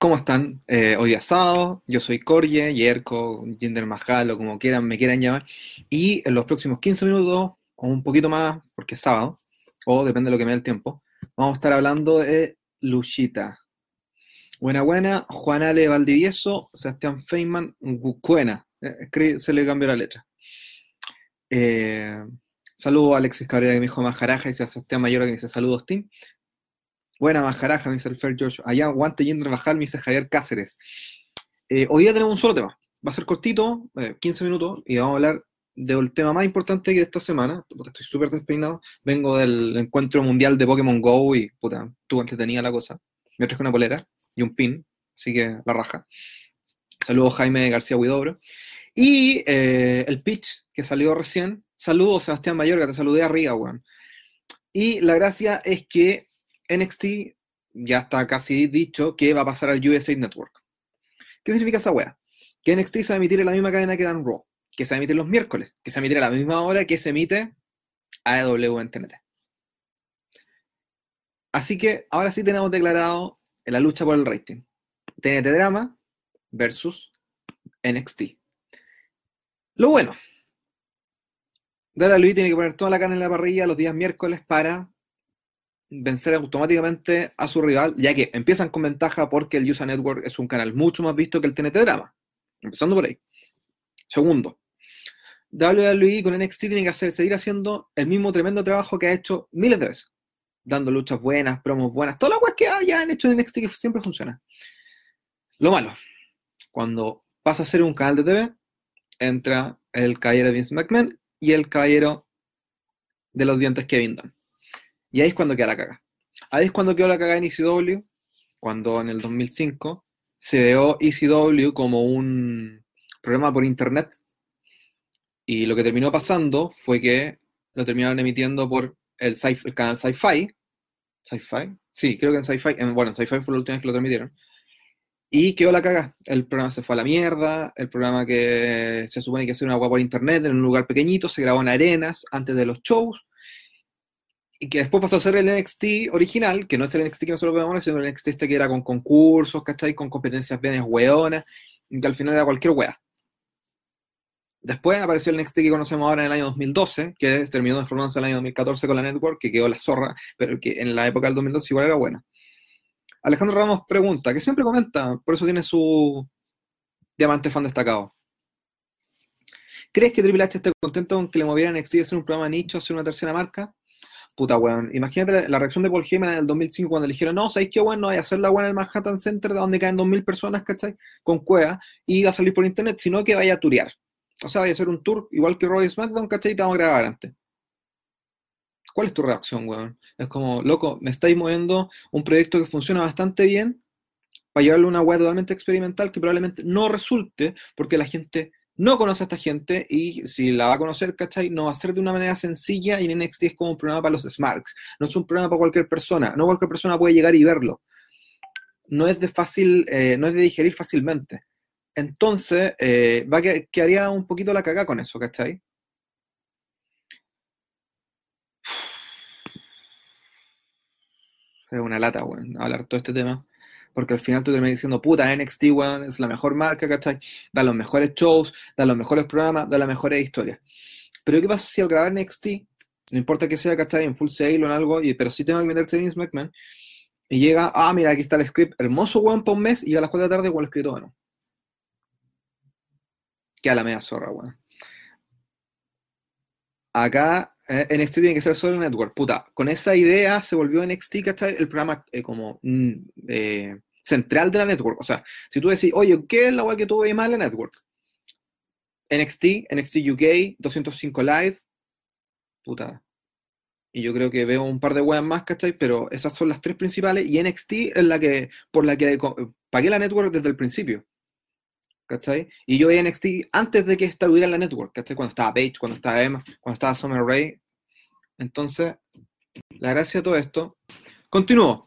¿Cómo están? Eh, hoy es sábado, yo soy Corje, Yerko, Jinder Mahal o como quieran, me quieran llamar. Y en los próximos 15 minutos, o un poquito más, porque es sábado, o depende de lo que me dé el tiempo, vamos a estar hablando de Luchita. Buena, buena, Juan Ale Valdivieso, Sebastián Feynman, Gucuena. Eh, se le cambió la letra. Eh, saludo a Alexis Cabrera que me dijo Majaraja y a Sebastián Mayor que me dice saludos, Tim. Buena majaraja, me dice el Fair George. Allá, aguante yendo a bajar, me dice Javier Cáceres. Eh, hoy día tenemos un solo tema. Va a ser cortito, 15 eh, minutos, y vamos a hablar del tema más importante de esta semana. Estoy súper despeinado. Vengo del encuentro mundial de Pokémon Go y, puta, tú tenía la cosa. Me traje una polera y un pin, así que la raja. Saludos Jaime García Huidobro. Y eh, el pitch que salió recién. Saludos Sebastián Mayorga, te saludé arriba, weón. Y la gracia es que NXT ya está casi dicho que va a pasar al USA Network. ¿Qué significa esa wea? Que NXT se va a emitir en la misma cadena que Dan Raw, que se emitir los miércoles, que se emitir a la misma hora que se emite AEW en TNT. Así que ahora sí tenemos declarado la lucha por el rating. TNT Drama versus NXT. Lo bueno, Luis tiene que poner toda la carne en la parrilla los días miércoles para vencer automáticamente a su rival, ya que empiezan con ventaja porque el USA Network es un canal mucho más visto que el TNT Drama. Empezando por ahí. Segundo, WWE con NXT tiene que hacer, seguir haciendo el mismo tremendo trabajo que ha hecho miles de veces. Dando luchas buenas, promos buenas, todas las cosas que ya han hecho en NXT que siempre funciona. Lo malo, cuando pasa a ser un canal de TV, entra el caballero Vince McMahon y el caballero de los dientes Kevin Dunn. Y ahí es cuando queda la caga. Ahí es cuando quedó la caga en ECW, cuando en el 2005 se dio ECW como un programa por internet. Y lo que terminó pasando fue que lo terminaron emitiendo por el, canal Sci-Fi. ¿Sci-Fi? Sí, creo que en Sci-Fi. bueno, en Sci-Fi fue la última vez que lo transmitieron. Y quedó la caga. El programa se fue a la mierda. El programa que se supone que hacer una agua por internet en un lugar pequeñito, se grabó en arenas antes de los shows y que después pasó a ser el NXT original, que no es el NXT que nosotros vemos sino el NXT este que era con concursos, ¿cachai? Con competencias bien hueonas, que al final era cualquier wea. Después apareció el NXT que conocemos ahora en el año 2012, que terminó transformándose en el año 2014 con la Network, que quedó la zorra, pero que en la época del 2012 igual era buena. Alejandro Ramos pregunta, que siempre comenta, por eso tiene su diamante fan destacado. ¿Crees que Triple H esté contento con que le movieran NXT a hacer un programa nicho, hacer una tercera marca? Puta, weón. Imagínate la, reacción de Paul Heyman en el 2005 cuando le dijeron, no, ¿sabéis qué, weón? No hay hacer la weón en el Manhattan Center de donde caen 2.000 personas, ¿cachai? Con cueva y va a salir por internet, sino que vaya a turear. O sea, vaya a hacer un tour igual que Roy SmackDown, ¿cachai? Y te vamos a grabar antes. ¿Cuál es tu reacción, weón? Es como, loco, me estáis moviendo un proyecto que funciona bastante bien para llevarle una web totalmente experimental que probablemente no resulte porque la gente no conoce a esta gente y si la va a conocer, ¿cachai? No va a ser de una manera sencilla y en NXT es como un programa para los Smarks. No es un programa para cualquier persona. No cualquier persona puede llegar y verlo. No es de fácil, eh, no es de digerir fácilmente. Entonces, eh, va que quedaría un poquito la caga con eso, ¿cachai? Es una lata, weón, hablar todo este tema porque al final tú terminas diciendo, puta, NXT, weón, es la mejor marca, ¿cachai? Da los mejores shows, da los mejores programas, da las mejores historias. Pero ¿qué pasa si al grabar NXT, no importa que sea, ¿cachai? En full sale o en algo, y, pero sí tengo que meterte Vince McMahon, y llega, ah, mira, aquí está el script, hermoso, weón, para un mes, y a las 4 de la tarde, el escrito, bueno. Queda la media zorra, weón. Acá eh, NXT tiene que ser solo network. Puta, con esa idea se volvió NXT, ¿cachai? El programa eh, como mm, eh, central de la network. O sea, si tú decís, oye, ¿qué es la web que tú ves más en la network? NXT, NXT UK, 205 Live, puta. Y yo creo que veo un par de webs más, ¿cachai? Pero esas son las tres principales y NXT es la que, por la que pagué la network desde el principio. ¿Cachai? Y yo veía NXT antes de que estuviera en la network, ¿cachai? Cuando estaba Paige, cuando estaba Emma, cuando estaba Summer Rae. Entonces, la gracia de todo esto. Continúo.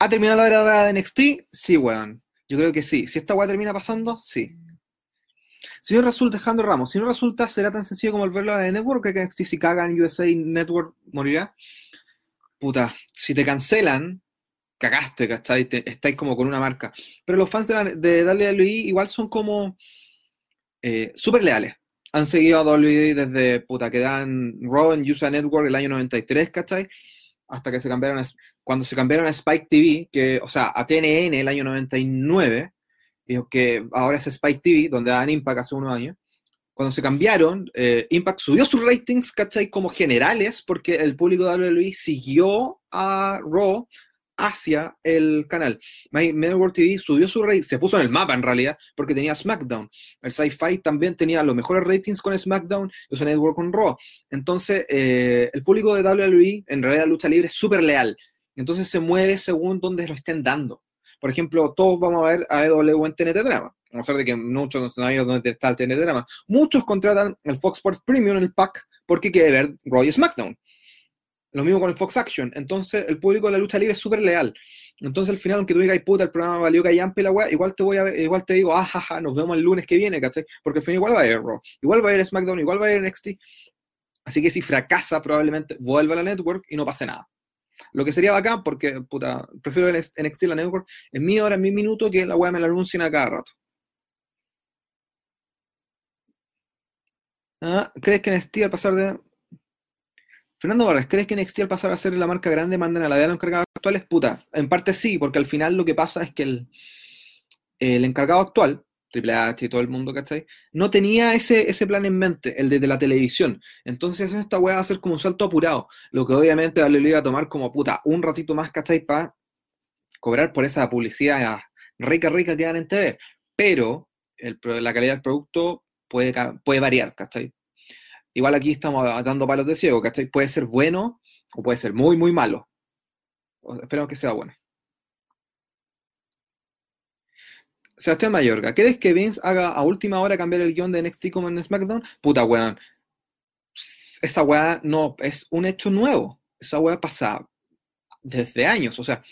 ¿Ha terminado la era de NXT? Sí, weón. Yo creo que sí. Si esta weá termina pasando, sí. Si no resulta, dejando Ramos, si no resulta, será tan sencillo como volverlo a la Network, que NXT si cagan USA Network morirá. Puta, si te cancelan, cagaste, ¿cachai? Estáis como con una marca. Pero los fans de, la, de igual son como eh, súper leales. Han seguido a WWE desde puta que dan Raw en USA Network el año 93, ¿cachai? Hasta que se cambiaron a, cuando se cambiaron a Spike TV, que, o sea, a TNN el año 99, y que ahora es Spike TV, donde dan Impact hace unos años. Cuando se cambiaron, eh, Impact subió sus ratings, ¿cachai? Como generales, porque el público de WWE siguió a Raw hacia el canal. My Network TV subió su rating, se puso en el mapa en realidad, porque tenía SmackDown. El Sci-Fi también tenía los mejores ratings con SmackDown, y USA Network con Raw. Entonces, eh, el público de WWE, en realidad, lucha libre, es súper leal. Entonces se mueve según donde lo estén dando. Por ejemplo, todos vamos a ver a EW en TNT Drama. A pesar de que muchos no sabemos dónde está el TNT Drama. Muchos contratan el Fox Sports Premium, el pack, porque quiere ver Raw y SmackDown. Lo mismo con el Fox Action. Entonces, el público de la lucha libre es súper leal. Entonces, al final, aunque tú digas, puta, el programa valió callampe la weá, igual te voy a igual te digo, ah, jaja, nos vemos el lunes que viene, ¿cachai? Porque al final igual va a ir Raw, igual va a ir SmackDown, igual va a ir NXT. Así que si fracasa, probablemente vuelva a la network y no pase nada. Lo que sería bacán, porque, puta, prefiero el NXT la network en mi hora, en mi minuto, que la weá me la anuncien a cada rato. Ah, ¿Crees que NXT al pasar de. Fernando Vargas, ¿crees que NXT al pasar a ser la marca grande mandan a la de los encargados actuales? Puta, en parte sí, porque al final lo que pasa es que el, el encargado actual, Triple H y todo el mundo, ¿cachai? No tenía ese, ese plan en mente, el de, de la televisión. Entonces esta weá va a ser como un salto apurado, lo que obviamente le iba a tomar como puta un ratito más, ¿cachai? Para cobrar por esa publicidad rica, rica que dan en TV. Pero el, la calidad del producto puede, puede variar, ¿cachai? Igual aquí estamos dando palos de ciego, ¿cachai? Puede ser bueno o puede ser muy, muy malo. Esperemos que sea bueno. Sebastián Mayorga, ¿crees que Vince haga a última hora cambiar el guion de NXT como en SmackDown? Puta weón. Esa weá no es un hecho nuevo. Esa weá pasa desde años. O sea,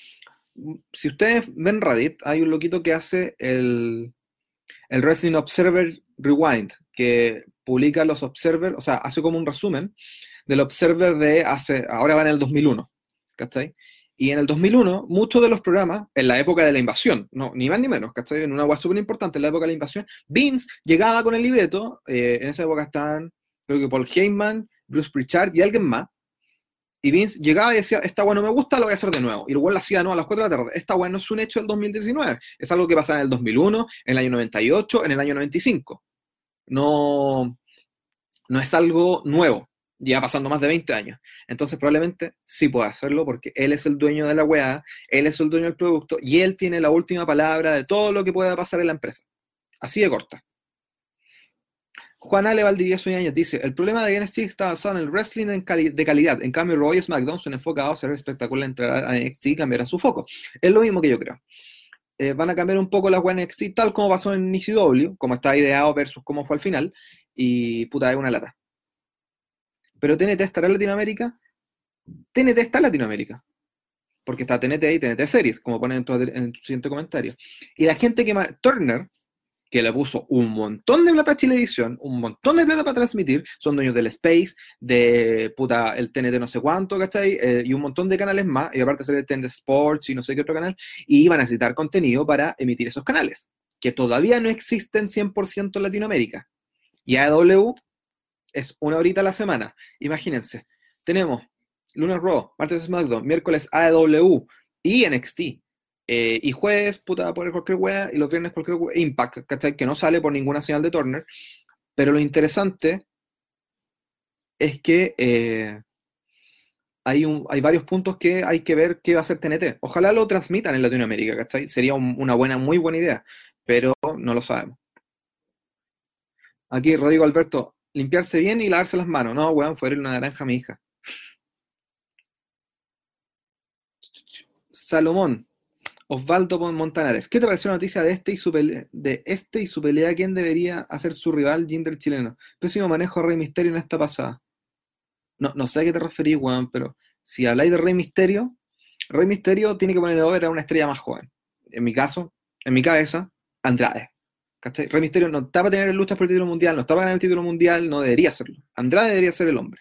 si ustedes ven Reddit, hay un loquito que hace el, el Wrestling Observer Rewind, que publica los Observer, o sea, hace como un resumen del Observer de hace, ahora va en el 2001, ¿cachai? Y en el 2001, muchos de los programas, en la época de la invasión, no, ni más ni menos, ¿cachai? En una web súper importante, en la época de la invasión, Vince llegaba con el libreto, eh, en esa época estaban, creo que Paul Heyman, Bruce Pritchard y alguien más, y Vince llegaba y decía, esta weá no me gusta, lo voy a hacer de nuevo. Y luego la hacía no a las 4 de la tarde. Esta weá no es un hecho del 2019, es algo que pasa en el 2001, en el año 98, en el año 95. No, no es algo nuevo, ya pasando más de 20 años. Entonces probablemente sí pueda hacerlo porque él es el dueño de la weá, él es el dueño del producto y él tiene la última palabra de todo lo que pueda pasar en la empresa. Así de corta. Juan Ale Valdivieso dice, el problema de NXT está basado en el wrestling de, cali de calidad. En cambio, Raw y SmackDown son enfocados a ser espectacular entrar a NXT y cambiar a su foco. Es lo mismo que yo creo. Eh, van a cambiar un poco la web NXT, tal como pasó en ECW, como está ideado versus cómo fue al final, y puta, es una lata. Pero TNT estará en Latinoamérica. TNT está en Latinoamérica. Porque está TNT y TNT Series, como ponen en tu, en tu siguiente comentario. Y la gente que más. Turner, que le puso un montón de plata a Chilevisión, un montón de plata para transmitir, son dueños del Space, de puta, el TNT no sé cuánto, ¿cachai? Eh, y un montón de canales más, y aparte ser el TNT Sports y no sé qué otro canal, y iban a necesitar contenido para emitir esos canales, que todavía no existen 100% en Latinoamérica. Y AEW es una horita a la semana. Imagínense, tenemos lunes Raw, martes SmackDown, miércoles AEW y NXT. Eh, y jueves, puta, poner cualquier wea, y los viernes cualquier wea, Impact, ¿cachai? Que no sale por ninguna señal de Turner. Pero lo interesante es que eh, hay, hay varios puntos que hay que ver qué va a hacer TNT. Ojalá lo transmitan en Latinoamérica, ¿cachai? Sería un, una buena, muy buena idea, pero no lo sabemos. Aquí Rodrigo Alberto, limpiarse bien y lavarse las manos. No, weón, fue una naranja a mi hija. Salomón, Osvaldo Montanares, ¿qué te pareció la noticia de este y su pelea, de este y su pelea? ¿Quién debería hacer su rival, Jinder chileno? Pésimo manejo de Rey Misterio en esta pasada. No, no sé a qué te referís, weón, pero si habláis de Rey Misterio, Rey Misterio tiene que poner over a una estrella más joven. En mi caso, en mi cabeza, Andrade. ¿Cachai? Rey Misterio no está para tener luchas por el título mundial, no está para ganar el título mundial, no debería hacerlo. Andrade debería ser el hombre.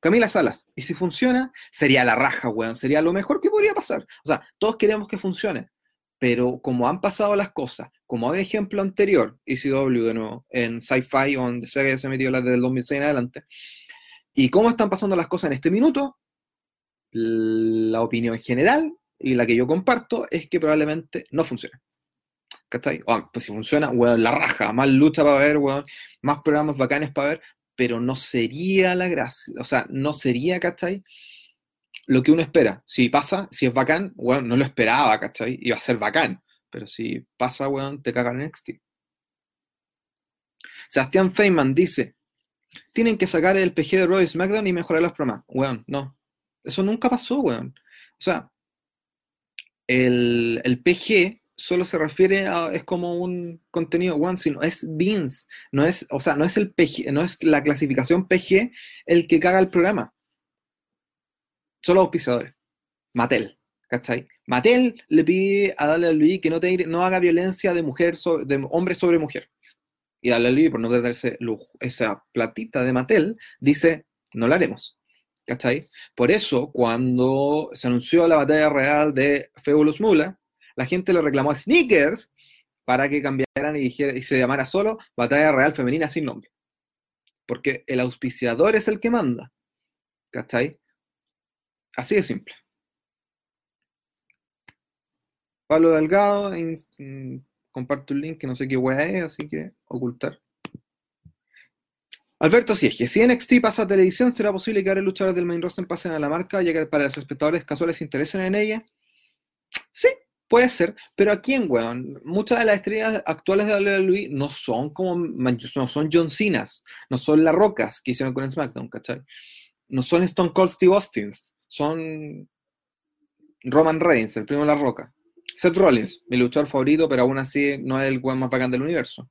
Camila Salas. Y si funciona, sería la raja, weón. Sería lo mejor que podría pasar. O sea, todos queremos que funcione. Pero como han pasado las cosas, como hay un ejemplo anterior, ECW de en Sci-Fi, donde se ha emitido la del 2006 en adelante, y cómo están pasando las cosas en este minuto, la opinión general y la que yo comparto es que probablemente no funcione. ¿Cachai? pues si funciona, weón, la raja, más lucha para ver, weón, más programas bacanes para ver, pero no sería la gracia, o sea, no sería, ¿cachai? Lo que uno espera. Si pasa, si es bacán, weón, no lo esperaba, ¿cachai? Iba a ser bacán, pero si pasa, weón, te cagan en NXT. Sebastián Feynman dice, tienen que sacar el PG de Roy SmackDown y mejorar los programas. Weón, no. Eso nunca pasó, weón. O sea, el, el PG solo se refiere a, es como un contenido one, sino es beans, no es, o sea, no es el PG, no es la clasificación PG el que caga el programa. Solo auspiciadores. Matel, ¿cachai? Matel le pide a Dale Luis que no, te, no haga violencia de mujer de hombre sobre mujer. Y Dale Luis, por no darse esa platita de Matel, dice, no lo haremos. ¿Cachai? Por eso, cuando se anunció la batalla real de Fabulous Mula, la gente le reclamó a Sneakers para que cambiaran y, y se llamara solo Batalla Real Femenina sin nombre. Porque el auspiciador es el que manda. ¿Cachai? Así de simple. Pablo Delgado, mm, comparto un link que no sé qué wea es, así que ocultar. Alberto Siege, si NXT pasa a televisión, ¿será posible que ahora luchadores del main roster pasen a la marca, ya que para los espectadores casuales se interesen en ella? Sí, Puede ser, pero aquí en weón, muchas de las estrellas actuales de WWE no son como, no son John Cena, no son las rocas que hicieron con SmackDown, ¿cachai? No son Stone Cold Steve Austin, son Roman Reigns, el primo de la roca. Seth Rollins, mi luchador favorito, pero aún así no es el weón más bacán del universo.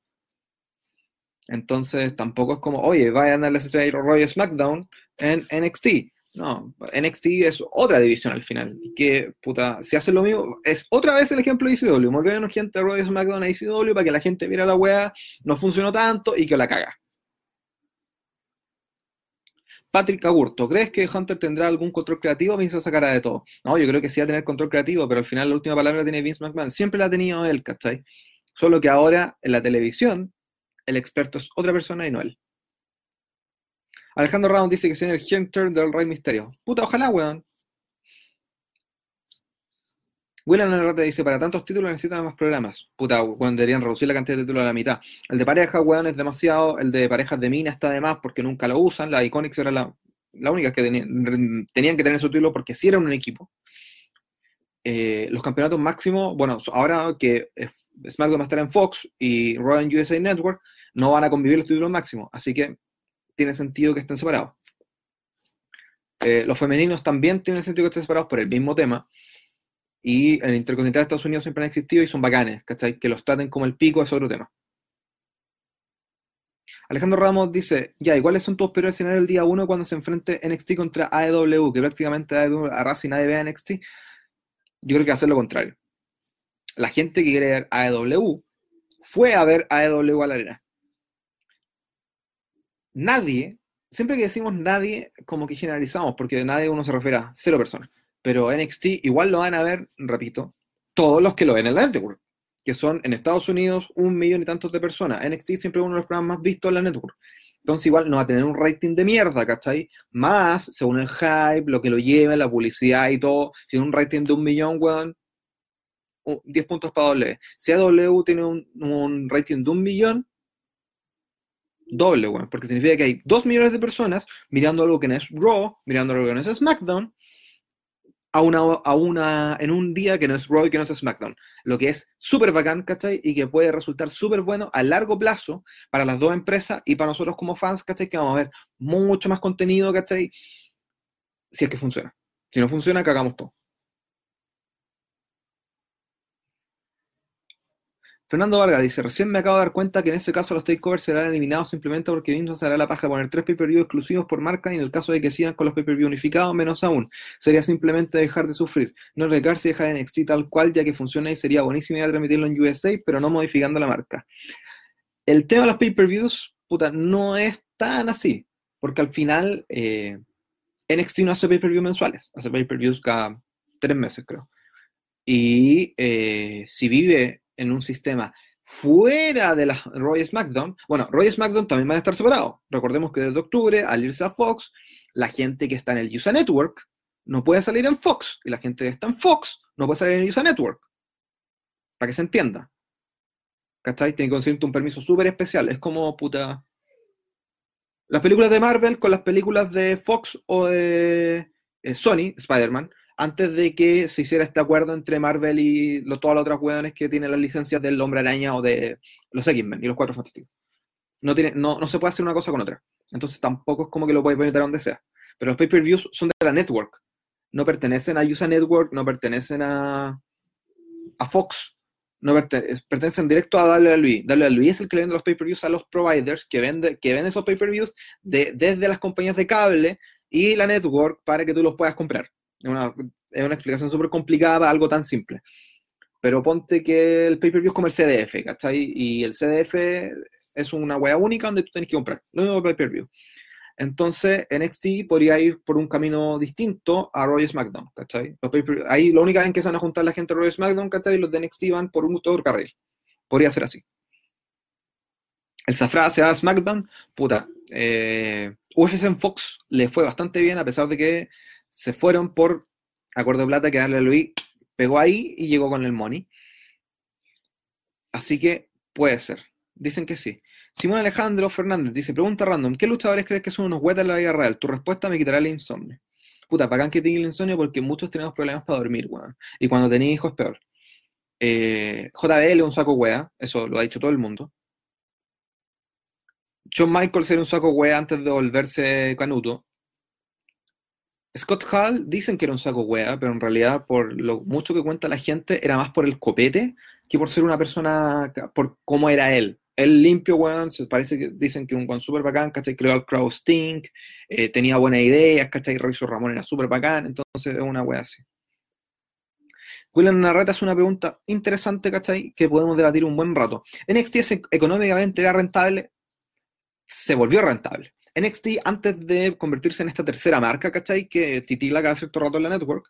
Entonces tampoco es como, oye, vayan a darle a Roy SmackDown en NXT. No, NXT es otra división al final. Que, puta, si hacen lo mismo, es otra vez el ejemplo de ICW. Volvieron gente de Royal SmackDown a ICW para que la gente viera la wea, no funcionó tanto y que la caga. Patrick Agurto, ¿crees que Hunter tendrá algún control creativo o Vince sacará de todo? No, yo creo que sí va a tener control creativo, pero al final la última palabra la tiene Vince McMahon. Siempre la ha tenido él, ¿cachai? Solo que ahora en la televisión el experto es otra persona y no él. Alejandro Round dice que sería el Hunter del Rey Misterio. Puta, ojalá, weón. William Narrate dice, para tantos títulos necesitan más programas. Puta, weón, deberían reducir la cantidad de títulos a la mitad. El de pareja, weón, es demasiado. El de parejas de mina está de más porque nunca lo usan. La Iconics era la, única que tenían, que tener su título porque sí eran un equipo. Eh, los campeonatos máximos, bueno, ahora que SmackDown va a estar en Fox y Raw USA Network, no van a convivir los títulos máximos. Así que tiene sentido que estén separados. Eh, los femeninos también tienen sentido que estén separados por el mismo tema. Y el Intercontinental de Estados Unidos siempre han existido y son bacanes, ¿cachai? Que los traten como el pico es otro tema. Alejandro Ramos dice, ya, ¿y cuáles son tus peores escenarios el día 1 cuando se enfrente NXT contra AEW? Que prácticamente AEW arrasa y nadie ve a NXT. Yo creo que va a ser lo contrario. La gente que quiere ver AEW fue a ver AEW a la arena nadie, siempre que decimos nadie, como que generalizamos, porque de nadie uno se refiere a cero personas. Pero NXT igual lo van a ver, repito, todos los que lo ven en la network, que son en Estados Unidos un millón y tantos de personas. NXT siempre es uno de los programas más vistos en la network. Entonces igual no va a tener un rating de mierda, ¿cachai? Más, según el hype, lo que lo lleve, la publicidad y todo, si un rating de un millón, weón, 10 puntos para W. Si AW tiene un, un rating de un millón, doble, porque significa que hay dos millones de personas mirando algo que no es Raw, mirando algo que no es SmackDown, a una, a una, en un día que no es Raw y que no es SmackDown. Lo que es súper bacán, ¿cachai? Y que puede resultar súper bueno a largo plazo para las dos empresas y para nosotros como fans, ¿cachai? Que vamos a ver mucho más contenido, ¿cachai? Si es que funciona. Si no funciona, cagamos todo. Fernando Vargas dice, recién me acabo de dar cuenta que en ese caso los takeovers serán eliminados simplemente porque Vince se hará la paja de poner tres pay-per-view exclusivos por marca y en el caso de que sigan con los pay-per-view unificados, menos aún. Sería simplemente dejar de sufrir, no arriesgarse y dejar en NXT tal cual, ya que funciona y sería buenísimo a transmitirlo en USA, pero no modificando la marca. El tema de los pay-per-views, puta, no es tan así, porque al final, eh, NXT no hace pay-per-view mensuales, hace pay-per-views cada tres meses, creo. Y eh, si vive en un sistema fuera de la Roy SmackDown, bueno, Roy SmackDown también van a estar separados. Recordemos que desde octubre, al irse a Fox, la gente que está en el USA Network no puede salir en Fox, y la gente que está en Fox no puede salir en USA Network. Para que se entienda. ¿Cachai? Tiene que conseguirte un permiso súper especial. Es como puta. Las películas de Marvel con las películas de Fox o de eh, Sony, Spider-Man, antes de que se hiciera este acuerdo entre Marvel y todas las otras hueones que tienen las licencias del Hombre Araña o de los X-Men y los Cuatro Fantásticos. No, tiene, no, se puede hacer una cosa con otra. Entonces tampoco es como que lo puedes meter donde sea. Pero los pay-per-views son de la network. No pertenecen a USA Network, no pertenecen a, Fox, no pertenecen directo a WWE. WWE es el que vende los pay-per-views a los providers que venden que vende esos pay-per-views de, desde las compañías de cable y la network para que tú los puedas comprar. Una, es una explicación súper complicada para algo tan simple. Pero ponte que el pay-per-view es como el CDF, ¿cachai? Y el CDF es una wea única donde tú tienes que comprar. Lo mismo pay-per-view. Entonces, NXT podría ir por un camino distinto a Roy SmackDown, ¿cachai? ahí la única vez que se van a juntar la gente de Roy SmackDown, ¿cachai? Los de NXT van por un todo carril. Podría ser así. El Zafra se va a SmackDown, puta. Eh, UFC en Fox le fue bastante bien, a pesar de que se fueron por acuerdo plata que darle a Luis pegó ahí y llegó con el money. Así que puede ser. Dicen que sí. Simón Alejandro Fernández dice, pregunta random, ¿qué luchadores crees que son unos huetas en la vida real? Tu respuesta me quitará el insomnio. Puta, pagan que te el insomnio porque muchos tenemos problemas para dormir, weón. Y cuando tenés hijos peor. Eh, JBL es un saco wea, eso lo ha dicho todo el mundo. John Michaels era un saco wea antes de volverse canuto. Scott Hall dicen que era un saco wea, pero en realidad por lo mucho que cuenta la gente era más por el copete que por ser una persona, por cómo era él el limpio, weón, se parece que dicen que un weón súper bacán, ¿cachai? Creó el Crowd Stink, eh, tenía buenas ideas, ¿cachai? Royce Ramón era súper bacán, entonces es una weá así. William Narreta es una pregunta interesante, ¿cachai? Que podemos debatir un buen rato. NXT económicamente era rentable, se volvió rentable. NXT, antes de convertirse en esta tercera marca, ¿cachai? Que titila cada cierto rato en la network,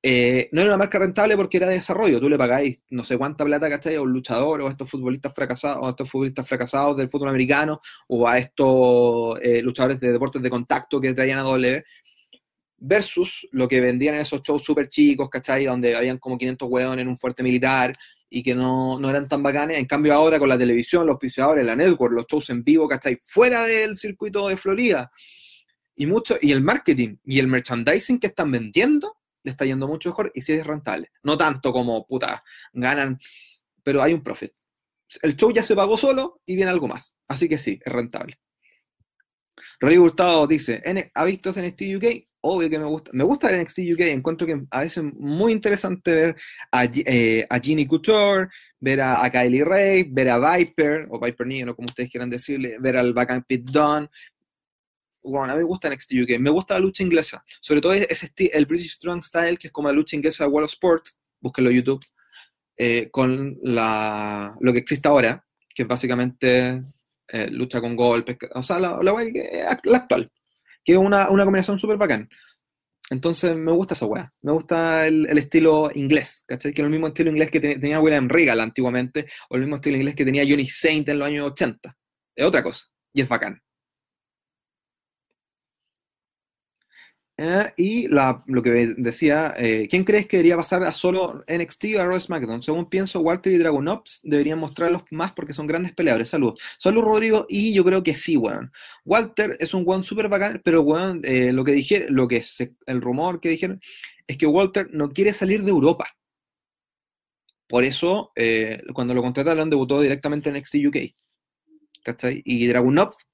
eh, no era una marca rentable porque era de desarrollo. Tú le pagáis no sé cuánta plata, ¿cachai? A un luchador o a estos futbolistas fracasados, o a estos futbolistas fracasados del fútbol americano, o a estos eh, luchadores de deportes de contacto que traían a W, versus lo que vendían en esos shows súper chicos, ¿cachai? Donde habían como 500 hueones en un fuerte militar y que no, no, eran tan bacanes. En cambio, ahora con la televisión, los auspiciadores, la network, los shows en vivo, ¿cachai? Fuera del circuito de Florida. Y, mucho, y el marketing y el merchandising que están vendiendo le está yendo mucho mejor y sí es rentable. No tanto como, puta, ganan, pero hay un profit. El show ya se pagó solo y viene algo más. Así que sí, es rentable. Rodrigo Gustavo dice, ¿ha visto NXT UK? Obvio que me gusta. Me gusta el NXT UK. Encuentro que a veces es muy interesante ver a, eh, a Ginny Couture, ver a, Kylie Ray, ver a Viper, o Viper Negro, como ustedes quieran decirle, ver al Backup Pit Dunn, bueno, a mí me gusta NXT UK, me gusta la lucha inglesa, sobre todo ese el British Strong Style, que es como la lucha inglesa de World of Sport, búsquenlo en YouTube, eh, con la, lo que existe ahora, que es básicamente eh, lucha con golpes, o sea, la, la, la actual, que es una, una combinación súper bacán. Entonces me gusta esa weá, me gusta el, el, estilo inglés, ¿cachai? Que es el mismo estilo inglés que tenía William Regal antiguamente, o el mismo estilo inglés que tenía Johnny Saint en los años 80. Es otra cosa, y es bacán. Eh, y lo que decía, eh, ¿quién crees que debería pasar a solo NXT o a Raw SmackDown? Según pienso, Walter y Dragon Ops deberían mostrarlos más porque son grandes peleadores. Saludos. Saludos, Rodrigo, y yo creo que sí, weón. Walter es un weón súper bacán, pero weón, eh, lo que dije, lo que el rumor que dijeron es que Walter no quiere salir de Europa. Por eso, cuando lo contrataron, debutó directamente en NXT UK. ¿Cachai? Y Dragon Ops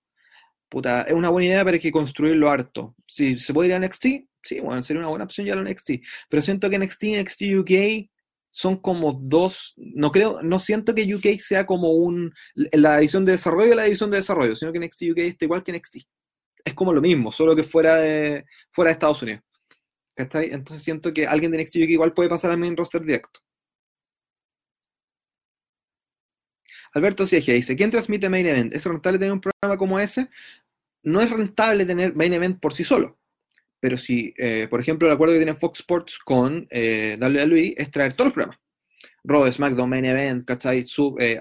puta, es una buena idea, pero hay que construirlo harto. Si se puede ir a NXT, sí, bueno, sería una buena opción ya lo NXT. Pero siento que NXT y NXT UK son como dos, no creo, no siento que UK sea como un, la edición de desarrollo y la edición de desarrollo, sino que NXT UK está igual que NXT. Es como lo mismo, solo que fuera de, fuera de Estados Unidos. ¿Cachai? Entonces siento que alguien de NXT UK igual puede pasar al main roster directo. Alberto Siege dice, ¿quién transmite Main Event? ¿Es rentable tener un programa como ese? No es rentable tener Main Event por sí solo, Pero si, eh, por ejemplo, el acuerdo que tiene Fox Sports con eh, WWE es traer todos los programas. Raw, SmackDown, Main Event, ¿cachai? Sub, eh,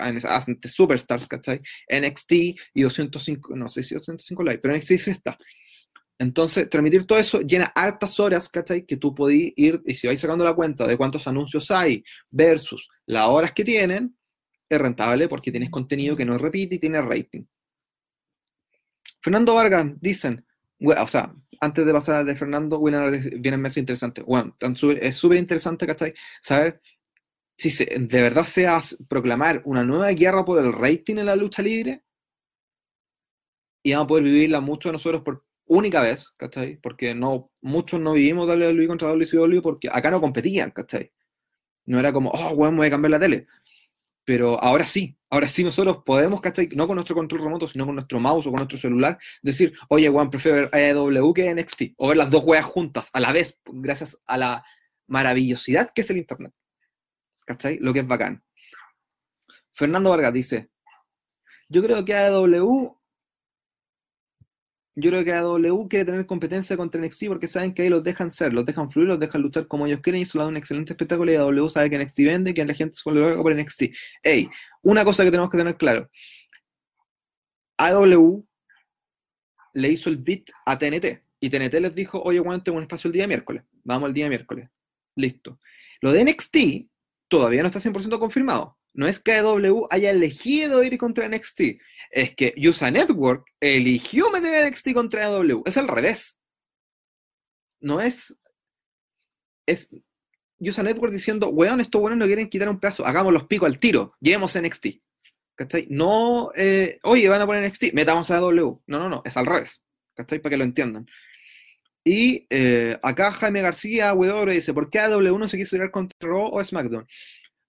Superstars, ¿cachai? NXT y 205, no sé si 205 Live, pero NXT sí está. Entonces, transmitir todo eso llena hartas horas, ¿cachai? Que tú podís ir, y si vais sacando la cuenta de cuántos anuncios hay versus las horas que tienen, es rentable porque tienes contenido que no repite y tiene rating. Fernando Vargas, dicen, o sea, antes de pasar al de Fernando, vienen meses interesantes. Bueno, es súper interesante, ¿cachai? Saber si de verdad se hace proclamar una nueva guerra por el rating en la lucha libre y vamos a poder vivirla muchos de nosotros por única vez, ¿cachai? Porque no, muchos no vivimos WWE contra WCW porque acá no competían, ¿cachai? No era como, oh, weón, voy a cambiar la tele. Pero ahora sí, ahora sí nosotros podemos, ¿cachai? No con nuestro control remoto, sino con nuestro mouse o con nuestro celular, decir, oye, weón, prefiero ver AEW que NXT, o ver las dos weas juntas a la vez, gracias a la maravillosidad que es el Internet. ¿Cachai? Lo que es bacán. Fernando Vargas dice, yo creo que AEW yo creo que AW quiere tener competencia contra NXT porque saben que ahí los dejan ser, los dejan fluir, los dejan luchar como ellos quieren y eso da un excelente espectáculo y AW sabe que NXT vende que la gente se vuelve por NXT. Ey, una cosa que tenemos que tener claro. AW le hizo el beat a TNT y TNT les dijo, oye, Juan, tengo un espacio el día miércoles. Vamos el día miércoles. Listo. Lo de NXT todavía no está 100% confirmado no es que AEW haya elegido ir contra NXT, es que USA Network eligió meter NXT contra AEW. Es al revés. No es. Es USA Network diciendo, weón, estos buenos no quieren quitar un pedazo, hagamos los picos al tiro, llevemos NXT. ¿Cachai? No, eh, oye, van a poner NXT, metamos a AEW. No, no, no, es al revés. ¿Cachai? Para que lo entiendan. Y eh, acá Jaime García, Wedoro, dice, ¿por qué AEW no se quiso tirar contra Raw o SmackDown?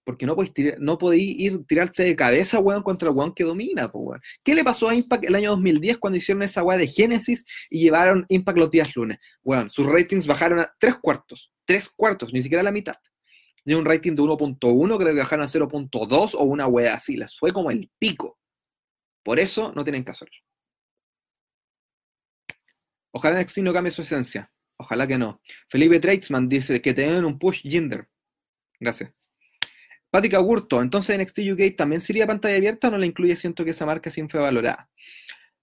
Porque no podéis, no podéis ir tirarte de cabeza, weón, contra el weón que domina, weón. ¿Qué le pasó a Impact el año 2010 cuando hicieron esa weá de Genesis y llevaron Impact los días lunes? Weón, sus ratings bajaron a tres cuartos, tres cuartos, ni siquiera la mitad. De un rating de 1.1, creo que bajaron a 0.2 o una weá así, les fue como el pico. Por eso no tienen que hacerlo. Ojalá NXT no cambie su esencia. Ojalá que no. Felipe Tradesman dice que tengan un push Jinder. Gracias. Pática Gurto, entonces NXT UK también sería pantalla abierta no la incluye? Siento que esa marca es infravalorada.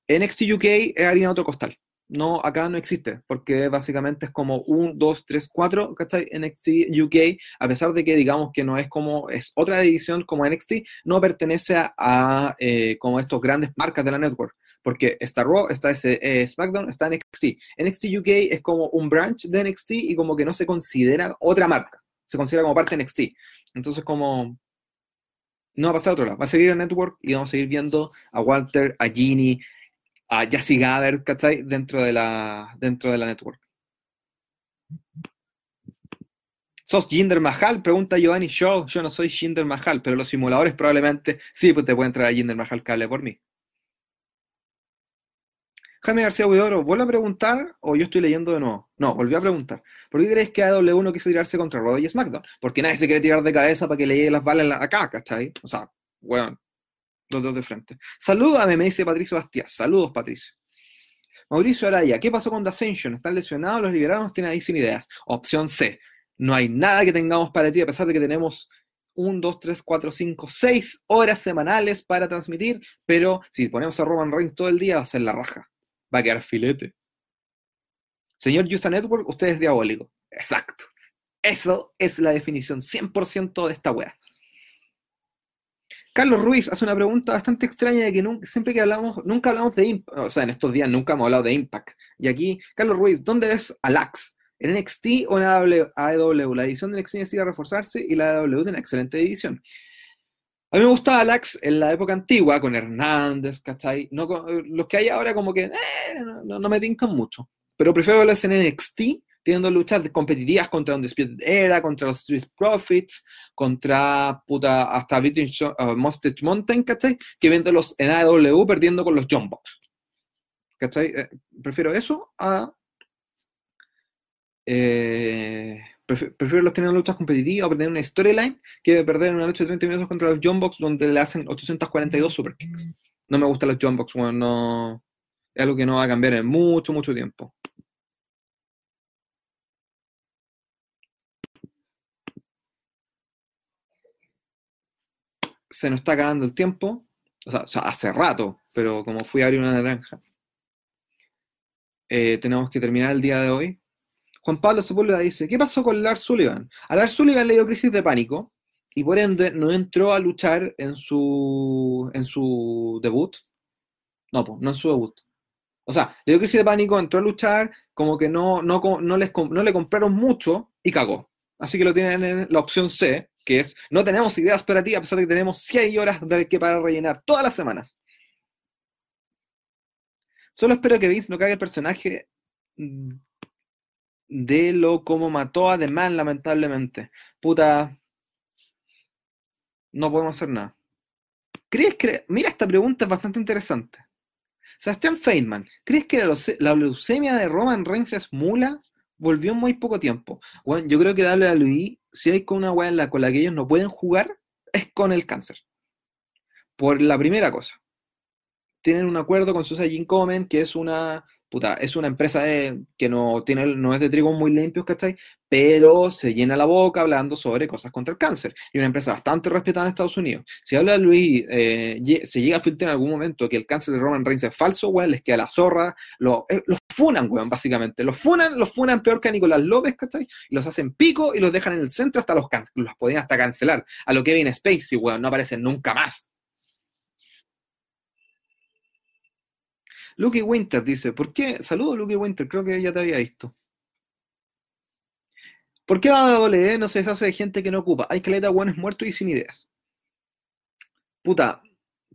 NXT UK es harina otro costal. No, acá no existe, porque básicamente es como 1, 2, 3, 4, ¿cachai? NXT UK, a pesar de que digamos que no es como, es otra edición como NXT, no pertenece a, eh, como estos grandes marcas de la network, porque está Raw, está ese, eh, SmackDown, está NXT. NXT UK es como un branch de NXT y como que no se considera otra marca, se considera como parte de NXT. Entonces, como no va a pasar a otro lado, va a seguir el network y vamos a seguir viendo a Walter, a Ginny, a Jassy Gaber, ¿cachai? Dentro de la, dentro de la network. ¿Sos Jinder Mahal? Pregunta Giovanni Show. Yo no soy Jinder Mahal, pero los simuladores probablemente sí, pues te pueden traer a Jinder Mahal que hable por mí. Jaime García Huidoro, ¿vuelve a preguntar o yo estoy leyendo de nuevo? No, volvió a preguntar. ¿Por qué crees que AW no quiso tirarse contra Raw y SmackDown? Porque nadie se quiere tirar de cabeza para que le lleguen las balas acá, ¿cachai? O sea, weón, los dos de frente. Salúdame, me dice Patricio Bastias. Saludos, Patricio. Mauricio Araya, ¿qué pasó con The Ascension? ¿Están lesionados? ¿Los liberaron? Tienen ahí sin ideas. Opción C. No hay nada que tengamos para ti, a pesar de que tenemos 1, 2, 3, 4, 5, 6 horas semanales para transmitir, pero si ponemos a Roman Reigns todo el día va a ser la raja va a quedar filete. Señor Usa Network, usted es diabólico. Exacto. Eso es la definición 100% de esta wea. Carlos Ruiz hace una pregunta bastante extraña de que nunca, siempre que hablamos, nunca hablamos de Impact, o sea, en estos días nunca hemos hablado de Impact. Y aquí, Carlos Ruiz, ¿dónde ves a Lax? ¿En NXT o en AEW? La edición de NXT necesita reforzarse y la AEW tiene una excelente división. A mí me gustaba Alex en la época antigua, con Hernández, ¿cachai? No, los que hay ahora como que eh, no, me tincan mucho. Pero prefiero verlos en NXT, teniendo luchas competitivas contra un Spirit Era, contra los Street Profits, contra puta, hasta British uh, Mustache Mountain, ¿cachai? Que viéndolos en AEW perdiendo con los John Box. ¿Cachai? Eh, prefiero eso a... Eh, Prefiero los tener en luchas competitivas o perder una storyline que perder una lucha de 30 minutos contra los John Box donde le hacen 842 superkicks. No me gustan los John Box, bueno, no, es algo que no va a cambiar en mucho, mucho tiempo. Se nos está acabando el tiempo, o sea, hace rato, pero como fui a abrir una naranja, eh, tenemos que terminar el día de hoy. Juan Pablo Sepúlveda dice, ¿qué pasó con Lars Sullivan? A Lars Sullivan le dio crisis de pánico y por ende no entró a luchar en su, en su debut. No, no en su debut. O sea, le dio crisis de pánico, entró a luchar, como que no, no, no, les, no le compraron mucho y cagó. Así que lo tienen en la opción C, que es, no tenemos ideas para ti a pesar de que tenemos 6 horas de que para rellenar todas las semanas. Solo espero que Vince no cague el personaje mm, de lo como mató a lamentablemente. Puta, no podemos hacer nada. ¿Crees que... Mira, esta pregunta es bastante interesante. Sebastián Feynman, ¿crees que la, leuce- la leucemia de Roman Reigns es mula? Volvió en muy poco tiempo. Bueno, yo creo que WWE, si hay con una weá en la, con la que ellos no pueden jugar, es con el cáncer. Por la primera cosa. Tienen un acuerdo con Susan Comen, que es una, puta, es una empresa que no, tiene, no es de trigo muy limpios, ¿cachai? Pero se llena la boca hablando sobre cosas contra el cáncer. Y una empresa bastante respetada en Estados Unidos. Si habla Luis, eh, se llega a filtrar en algún momento que el cáncer de Roman Reigns es falso, weón, les queda la zorra. Lo, eh, los funan, weón, básicamente. Los funan, los funan peor que a Nicolás López, ¿cachai? Los hacen pico y los dejan en el centro hasta los, los podían hasta cancelar. A lo Kevin Spacey, weón, no aparecen nunca más. Lucky Winter dice, ¿por qué? Saludos, Lucky Winter, creo que ya te había visto. ¿Por qué la WWE no se deshace de gente que no ocupa? Hay caleta buenos muertos y sin ideas. Puta,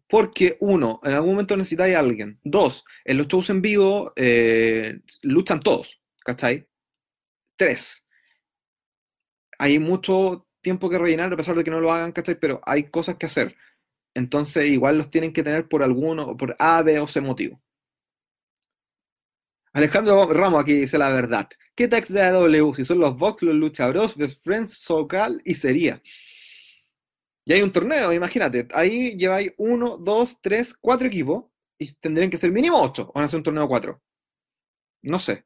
porque uno, en algún momento necesitáis a alguien. Dos, en los shows en vivo eh, luchan todos, ¿cachai? Tres, hay mucho tiempo que rellenar a pesar de que no lo hagan, ¿cachai? Pero hay cosas que hacer. Entonces, igual los tienen que tener por alguno, por A, B o C motivo. Alejandro Ramos aquí dice la verdad. ¿Qué tags de AW? Si son los Vox, los Lucha Bros, Best Friends, Socal y sería. Y hay un torneo, imagínate. Ahí lleváis uno, dos, tres, cuatro equipos y tendrían que ser mínimo ocho. Van a hacer un torneo cuatro. No sé.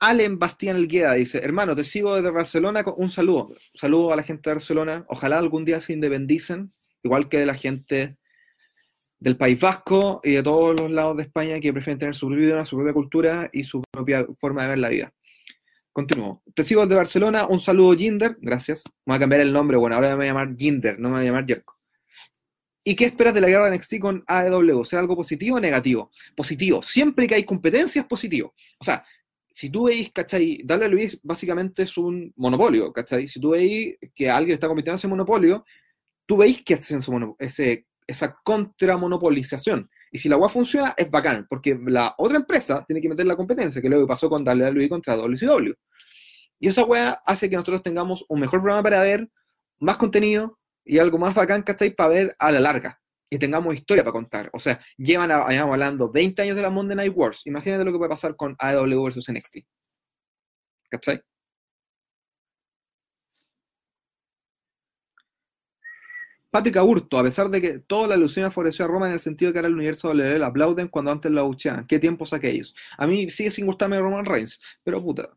Allen Bastián Elgueda dice, hermano, te sigo desde Barcelona con un saludo. Saludo a la gente de Barcelona. Ojalá algún día se independicen, igual que la gente del País Vasco y de todos los lados de España que prefieren tener su propio idioma, su propia cultura y su propia forma de ver la vida. Continúo. Te sigo desde Barcelona. Un saludo, Jinder. Gracias. Voy a cambiar el nombre. Bueno, ahora me voy a llamar Jinder, no me voy a llamar Jerko. ¿Y qué esperas de la guerra de NXT con AEW? ¿Será algo positivo o negativo? Positivo. Siempre que hay competencia es positivo. O sea, si tú veis, ¿cachai? Darle Luis básicamente es un monopolio, ¿cachai? Si tú veis que alguien está compitiendo en ese monopolio, tú veis que hacen ese, esa contramonopolización. Y si la UA funciona, es bacán, porque la otra empresa tiene que meter la competencia, que es lo que pasó con Darle Luis contra WCW. Y esa weá hace que nosotros tengamos un mejor programa para ver, más contenido y algo más bacán, ¿cachai? Para ver a la larga. Y tengamos historia para contar. O sea, llevan, a- hablando 20 años de la Monday Night Wars. Imagínate lo que puede pasar con AEW versus NXT. ¿Cachai? Patrick Aburto, a pesar de que toda la alusión favoreció a Roma en el sentido de que ahora el universo le aplauden cuando antes la bucheaban. ¿Qué tiempos aquellos? A mí sigue sin gustarme Roman Reigns, pero puta,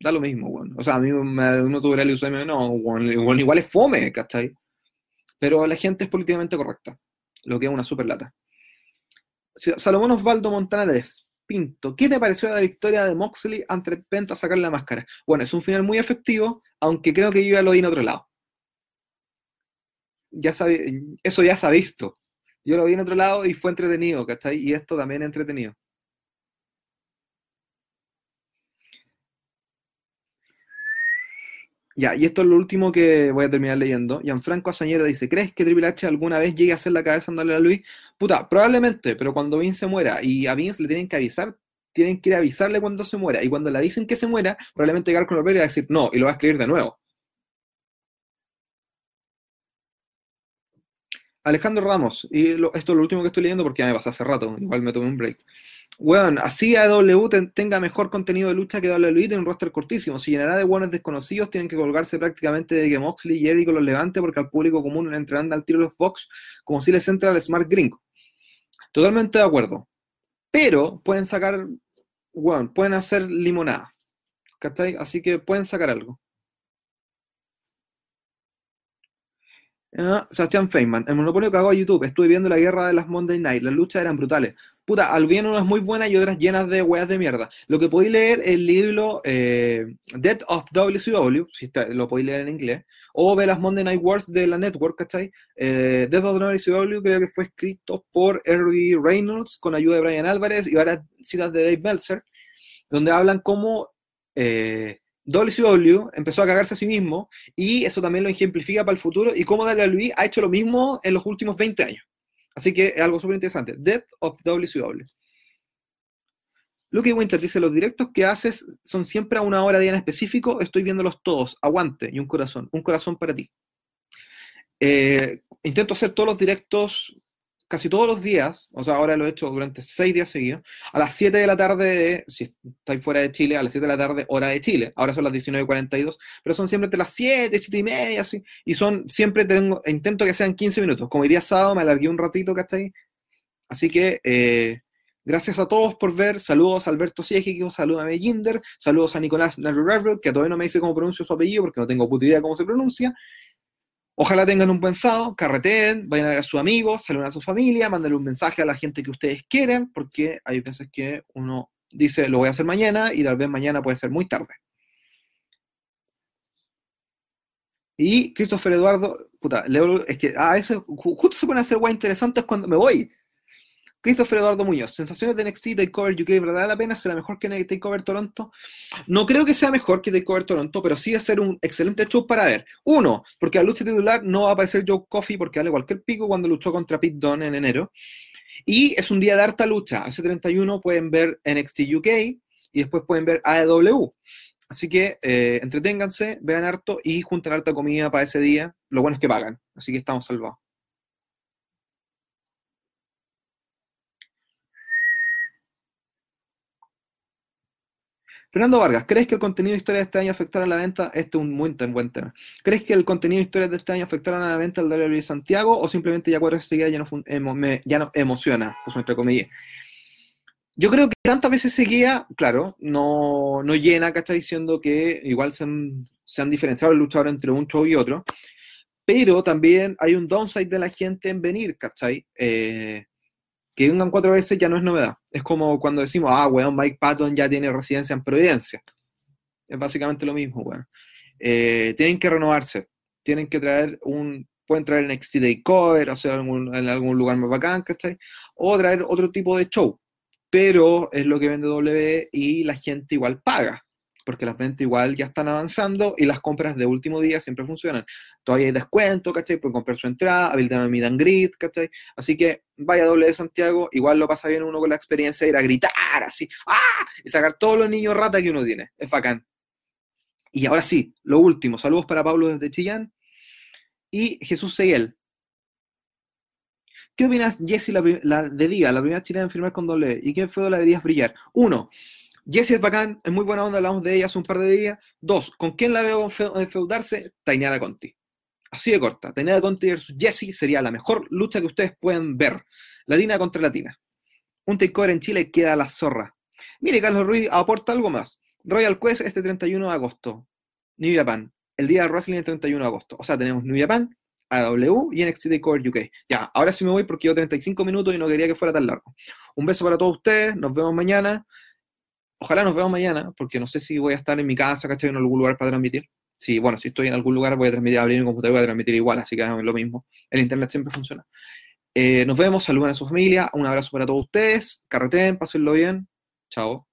da lo mismo, weón. O sea, a mí me, uno tuviera la ilusión, no, weón, igual, es fome, ¿cachai? Pero la gente es políticamente correcta, lo que es una super lata. Salomón Osvaldo Montanales, Pinto, ¿qué te pareció la victoria de Moxley ante Penta sacar la máscara? Bueno, es un final muy efectivo, aunque creo que yo ya lo vi en otro lado. Ya sabe, eso ya se ha visto. Yo lo vi en otro lado y fue entretenido, ¿cachai? Y esto también es entretenido. Ya, y esto es lo último que voy a terminar leyendo. Gianfranco Azañera dice, ¿crees que Triple H alguna vez llegue a hacer la cabeza andando a Luis? Puta, probablemente, pero cuando Vince se muera y a Vince le tienen que avisar, tienen que avisarle cuando se muera. Y cuando le avisen que se muera, probablemente llegar con el papel y va a decir no, y lo va a escribir de nuevo. Alejandro Ramos, y esto es lo último que estoy leyendo porque ya me pasé hace rato, igual me tomé un break. Bueno, así AEW tenga mejor contenido de lucha que WWE tiene un roster cortísimo. Si llenará de buenos desconocidos, tienen que colgarse prácticamente de que Moxley y Jericho los levante porque al público común le al tiro los Fox como si les entra al Smart Gringo. Totalmente de acuerdo. Pero pueden sacar, bueno, pueden hacer limonada. ¿Cachai? Así que pueden sacar algo. Ah, Sebastián Feynman, el monopolio hago a YouTube, estuve viendo la guerra de las Monday Night, las luchas eran brutales. Puta, al bien unas muy buenas y otras llenas de weas de mierda. Lo que podéis leer el libro eh, Death of WCW, si lo podéis leer en inglés, o ver las Monday Night Wars de la Network, ¿cachai? Eh, Death of WCW creo que fue escrito por Eddie Reynolds con ayuda de Brian Álvarez y varias citas de Dave Meltzer, donde hablan cómo eh, WCW empezó a cagarse a sí mismo y eso también lo ejemplifica para el futuro y cómo WWE ha hecho lo mismo en los últimos 20 años. Así que es algo súper interesante. Death of WCW. Luke Winter dice, los directos que haces son siempre a una hora día en específico, estoy viéndolos todos, aguante y un corazón, un corazón para ti. Eh, intento hacer todos los directos casi todos los días, o sea, ahora lo he hecho durante seis días seguidos, a las 7 de la tarde, si estáis fuera de Chile, a las 7 de la tarde, hora de Chile. Ahora son las 19.42, pero son siempre entre las 7, 7 y media, así. Y son, siempre tengo, intento que sean 15 minutos. Como el día sábado me alargué un ratito, ¿cachai? Así que, eh, gracias a todos por ver. Saludos a Alberto Siegico, saludos a Mellinder, saludos a Nicolás Narrurarro, que todavía no me dice cómo pronuncio su apellido porque no tengo puta idea cómo se pronuncia. Ojalá tengan un buen sábado, carreteen, vayan a ver a sus amigos, saluden a su familia, mándenle un mensaje a la gente que ustedes quieren, porque hay veces que uno dice lo voy a hacer mañana y tal vez mañana puede ser muy tarde. Y Christopher Eduardo, puta, es que a veces justo se pone a hacer guay interesantes cuando me voy. Christopher Eduardo Muñoz, sensaciones de NXT Takeover UK, ¿verdad la pena? ¿Será mejor que Takeover Toronto? No creo que sea mejor que Takeover Toronto, pero sí va a ser un excelente show para ver. Uno, porque la lucha titular no va a aparecer Joe Coffey porque vale cualquier pico cuando luchó contra Pete Dunne en enero. Y es un día de harta lucha. Hace 31 pueden ver NXT UK y después pueden ver AEW. Así que eh, entreténganse, vean harto y junten harta comida para ese día. Lo bueno es que pagan, así que estamos salvados. Fernando Vargas, ¿crees que el contenido de historias de este año afectará a la venta? Este es un muy buen tema. ¿Crees que el contenido de historias de este año afectará a la venta del WWE Santiago o simplemente ya cuatro seguidas ya no, ya no emociona, pues entre comillas? Yo creo que tantas veces seguía, claro, no, no llena, ¿cachai? Diciendo que igual se han, se han diferenciado los luchadores entre un show y otro, pero también hay un downside de la gente en venir, ¿cachai? Eh, que vengan cuatro veces ya no es novedad. Es como cuando decimos, ah, weón, Mike Patton ya tiene residencia en Providencia. Es básicamente lo mismo, weón. Eh, tienen que renovarse, tienen que traer un, pueden traer NXT Day Cover, hacer algún, en algún lugar más bacán, ¿cachai? O traer otro tipo de show. Pero es lo que vende W y la gente igual paga porque las ventas igual ya están avanzando y las compras de último día siempre funcionan. Todavía hay descuento, ¿cachai? Pueden comprar su entrada, habilitar el meet and greet, ¿cachai? Así que vaya doble de Santiago, igual lo pasa bien uno con la experiencia de ir a gritar así, ¡ah! Y sacar todos los niños rata que uno tiene. Es bacán. Y ahora sí, lo último, saludos para Pablo desde Chillán y Jesús Seguel. ¿Qué opinas, Jesse, la, de Diva, la primera chilena en firmar con doble? ¿Y qué fue la deberías brillar? Uno, Jessie es bacán, es muy buena onda, hablamos de ella hace un par de días. Dos, ¿con quién la veo enfeudarse? Tainara Conti. Así de corta. Tainara Conti versus Jessie sería la mejor lucha que ustedes pueden ver. Latina contra latina. Un takeover en Chile queda la zorra. Mire, Carlos Ruiz aporta algo más. Royal Quest este 31 de agosto. New Japan. El día de wrestling el 31 de agosto. O sea, tenemos New Japan, AW y NXT Takeover UK. Ya, ahora sí me voy porque llevo 35 minutos y no quería que fuera tan largo. Un beso para todos ustedes. Nos vemos mañana. Ojalá nos veamos mañana, porque no sé si voy a estar en mi casa, ¿cachai? En algún lugar para transmitir. Sí, bueno, si estoy en algún lugar voy a transmitir, abrir mi computador voy a transmitir igual, así que es lo mismo. El internet siempre funciona. Eh, nos vemos, saluden a su familia, un abrazo para todos ustedes, carreten, pásenlo bien, chao.